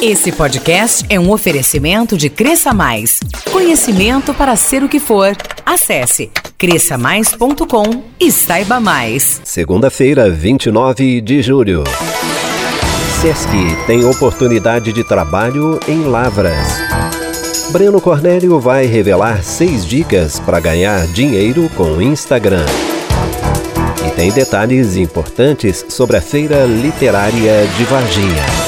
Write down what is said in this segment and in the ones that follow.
Esse podcast é um oferecimento de Cresça Mais. Conhecimento para ser o que for. Acesse cresçamais.com e saiba mais. Segunda-feira, 29 de julho. Sesc tem oportunidade de trabalho em Lavras. Breno Cornélio vai revelar seis dicas para ganhar dinheiro com Instagram. E tem detalhes importantes sobre a Feira Literária de Varginha.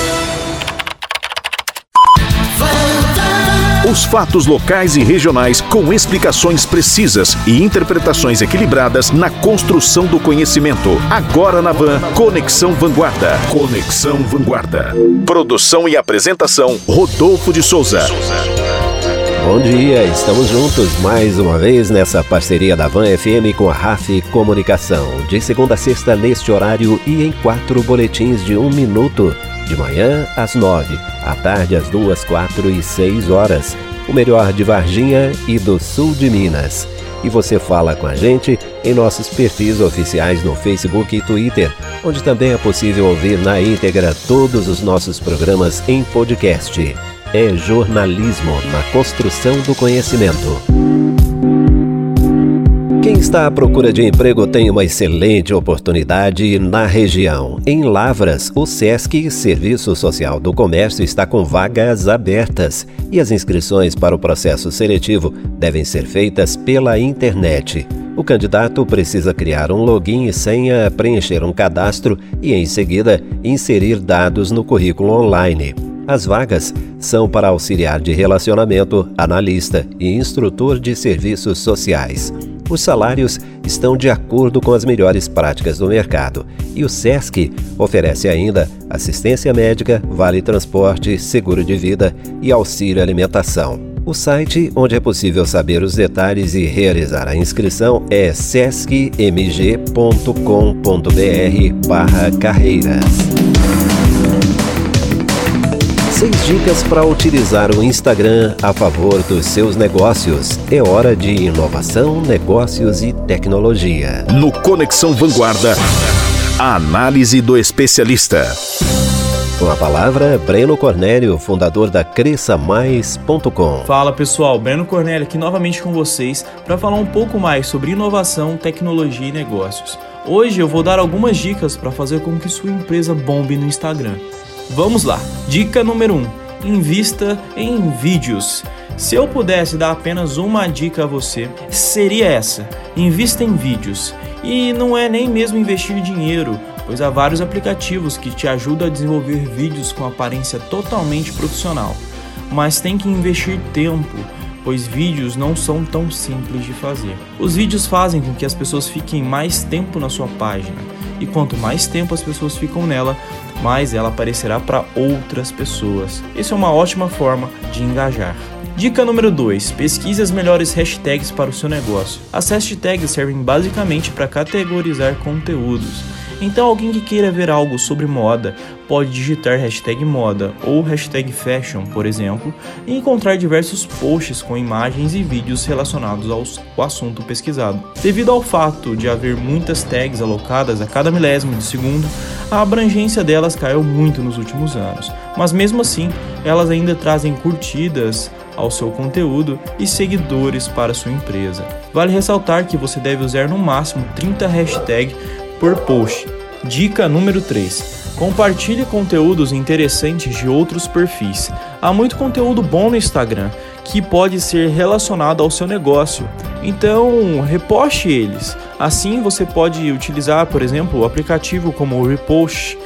Os fatos locais e regionais com explicações precisas e interpretações equilibradas na construção do conhecimento. Agora na Van, Conexão Vanguarda. Conexão Vanguarda. Produção e apresentação, Rodolfo de Souza. Bom dia, estamos juntos mais uma vez nessa parceria da Van FM com a RAF Comunicação. De segunda a sexta, neste horário e em quatro boletins de um minuto. De manhã às nove, à tarde às duas, quatro e seis horas. O melhor de Varginha e do sul de Minas. E você fala com a gente em nossos perfis oficiais no Facebook e Twitter, onde também é possível ouvir na íntegra todos os nossos programas em podcast. É jornalismo na construção do conhecimento. Quem está à procura de emprego tem uma excelente oportunidade na região. Em Lavras, o SESC Serviço Social do Comércio está com vagas abertas e as inscrições para o processo seletivo devem ser feitas pela internet. O candidato precisa criar um login e senha, preencher um cadastro e, em seguida, inserir dados no currículo online. As vagas são para auxiliar de relacionamento, analista e instrutor de serviços sociais. Os salários estão de acordo com as melhores práticas do mercado e o SESC oferece ainda assistência médica, vale transporte, seguro de vida e auxílio alimentação. O site onde é possível saber os detalhes e realizar a inscrição é sescmg.com.br/carreiras. Seis dicas para utilizar o Instagram a favor dos seus negócios. É hora de inovação, negócios e tecnologia. No Conexão Vanguarda, a análise do especialista. Com a palavra, Breno Cornélio, fundador da CresçaMais.com. Fala pessoal, Breno Cornélio aqui novamente com vocês para falar um pouco mais sobre inovação, tecnologia e negócios. Hoje eu vou dar algumas dicas para fazer com que sua empresa bombe no Instagram. Vamos lá. Dica número 1: um, invista em vídeos. Se eu pudesse dar apenas uma dica a você, seria essa: invista em vídeos. E não é nem mesmo investir dinheiro, pois há vários aplicativos que te ajudam a desenvolver vídeos com aparência totalmente profissional. Mas tem que investir tempo, pois vídeos não são tão simples de fazer. Os vídeos fazem com que as pessoas fiquem mais tempo na sua página, e quanto mais tempo as pessoas ficam nela, mais ela aparecerá para outras pessoas. Isso é uma ótima forma de engajar. Dica número 2: pesquise as melhores hashtags para o seu negócio. As hashtags servem basicamente para categorizar conteúdos. Então, alguém que queira ver algo sobre moda pode digitar hashtag moda ou hashtag fashion, por exemplo, e encontrar diversos posts com imagens e vídeos relacionados ao assunto pesquisado. Devido ao fato de haver muitas tags alocadas a cada milésimo de segundo, a abrangência delas caiu muito nos últimos anos, mas mesmo assim, elas ainda trazem curtidas ao seu conteúdo e seguidores para sua empresa. Vale ressaltar que você deve usar no máximo 30 hashtags por post. Dica número 3. Compartilhe conteúdos interessantes de outros perfis. Há muito conteúdo bom no Instagram que pode ser relacionado ao seu negócio. Então, reposte eles. Assim, você pode utilizar, por exemplo, o aplicativo como o Repost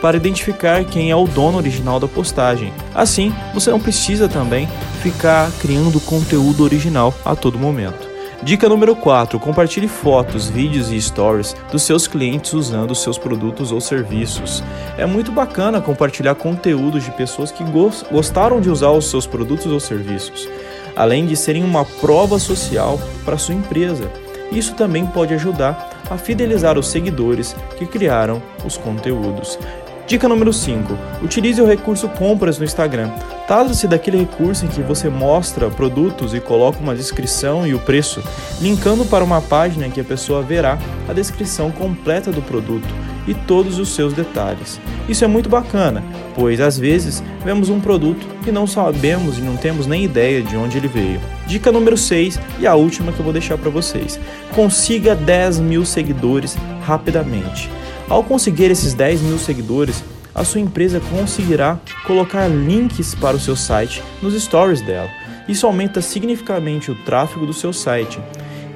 para identificar quem é o dono original da postagem. Assim, você não precisa também ficar criando conteúdo original a todo momento. Dica número 4: compartilhe fotos, vídeos e stories dos seus clientes usando seus produtos ou serviços. É muito bacana compartilhar conteúdos de pessoas que gostaram de usar os seus produtos ou serviços, além de serem uma prova social para sua empresa. Isso também pode ajudar a fidelizar os seguidores que criaram os conteúdos. Dica número 5. Utilize o recurso compras no Instagram. Trata-se daquele recurso em que você mostra produtos e coloca uma descrição e o preço, linkando para uma página em que a pessoa verá a descrição completa do produto e todos os seus detalhes. Isso é muito bacana, pois às vezes vemos um produto e não sabemos e não temos nem ideia de onde ele veio. Dica número 6 e a última que eu vou deixar para vocês: consiga 10 mil seguidores rapidamente. Ao conseguir esses 10 mil seguidores, a sua empresa conseguirá colocar links para o seu site nos stories dela. Isso aumenta significativamente o tráfego do seu site.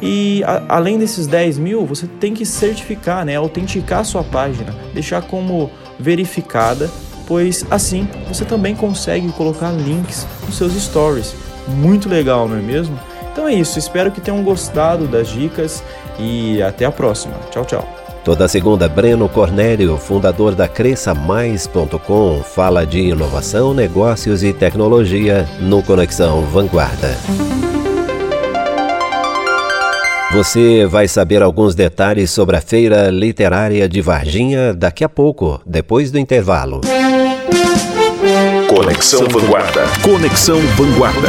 E a, além desses 10 mil, você tem que certificar, né, autenticar a sua página, deixar como verificada, pois assim você também consegue colocar links nos seus stories. Muito legal, não é mesmo? Então é isso, espero que tenham gostado das dicas e até a próxima. Tchau, tchau. Toda segunda, Breno Cornélio, fundador da CresçaMais.com, fala de inovação, negócios e tecnologia no Conexão Vanguarda. Você vai saber alguns detalhes sobre a Feira Literária de Varginha daqui a pouco, depois do intervalo. Conexão Vanguarda. Conexão Vanguarda.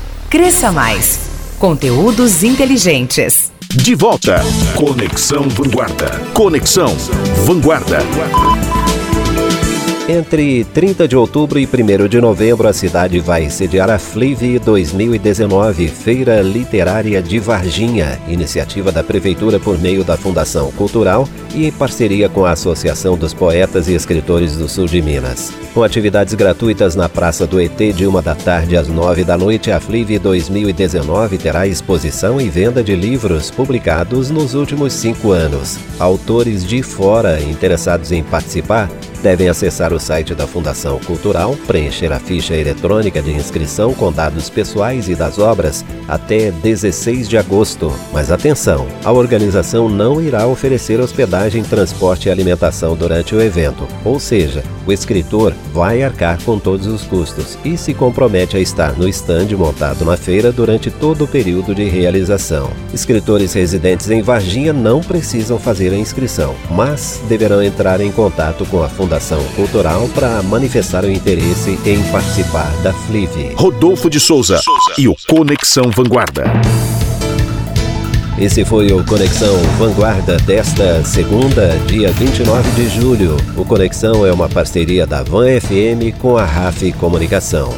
Cresça Mais. Conteúdos inteligentes. De volta. Conexão Vanguarda. Conexão Vanguarda. Entre 30 de outubro e 1 de novembro, a cidade vai sediar a FLIV 2019, Feira Literária de Varginha, iniciativa da Prefeitura por meio da Fundação Cultural e em parceria com a Associação dos Poetas e Escritores do Sul de Minas. Com atividades gratuitas na Praça do ET de uma da tarde às nove da noite, a FLIV 2019 terá exposição e venda de livros publicados nos últimos cinco anos. Autores de fora interessados em participar devem acessar o site da Fundação Cultural, preencher a ficha eletrônica de inscrição com dados pessoais e das obras até 16 de agosto. Mas atenção, a organização não irá oferecer hospedagem, transporte e alimentação durante o evento, ou seja, o escritor vai arcar com todos os custos e se compromete a estar no estande montado na feira durante todo o período de realização. Escritores residentes em Varginha não precisam fazer a inscrição, mas deverão entrar em contato com a Fundação Fundação Cultural para manifestar o interesse em participar da FLIV. Rodolfo de Souza, Souza. e o Conexão Vanguarda. Esse foi o Conexão Vanguarda desta segunda, dia 29 de julho. O Conexão é uma parceria da Van FM com a RAF Comunicação.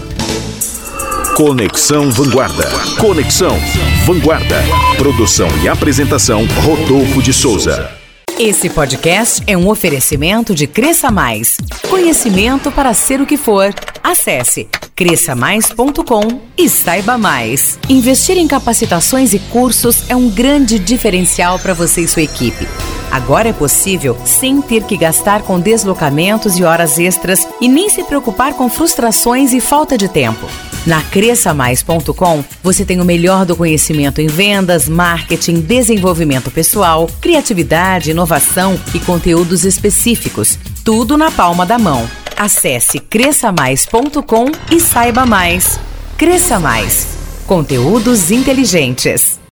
Conexão Vanguarda. Conexão Vanguarda. Produção e apresentação Rodolfo de Souza. Esse podcast é um oferecimento de Cresça Mais. Conhecimento para ser o que for. Acesse cresçamais.com e saiba mais. Investir em capacitações e cursos é um grande diferencial para você e sua equipe. Agora é possível sem ter que gastar com deslocamentos e horas extras e nem se preocupar com frustrações e falta de tempo. Na cresçamais.com, você tem o melhor do conhecimento em vendas, marketing, desenvolvimento pessoal, criatividade, inovação e conteúdos específicos. Tudo na palma da mão. Acesse cresçamais.com e saiba mais. Cresça Mais. Conteúdos inteligentes.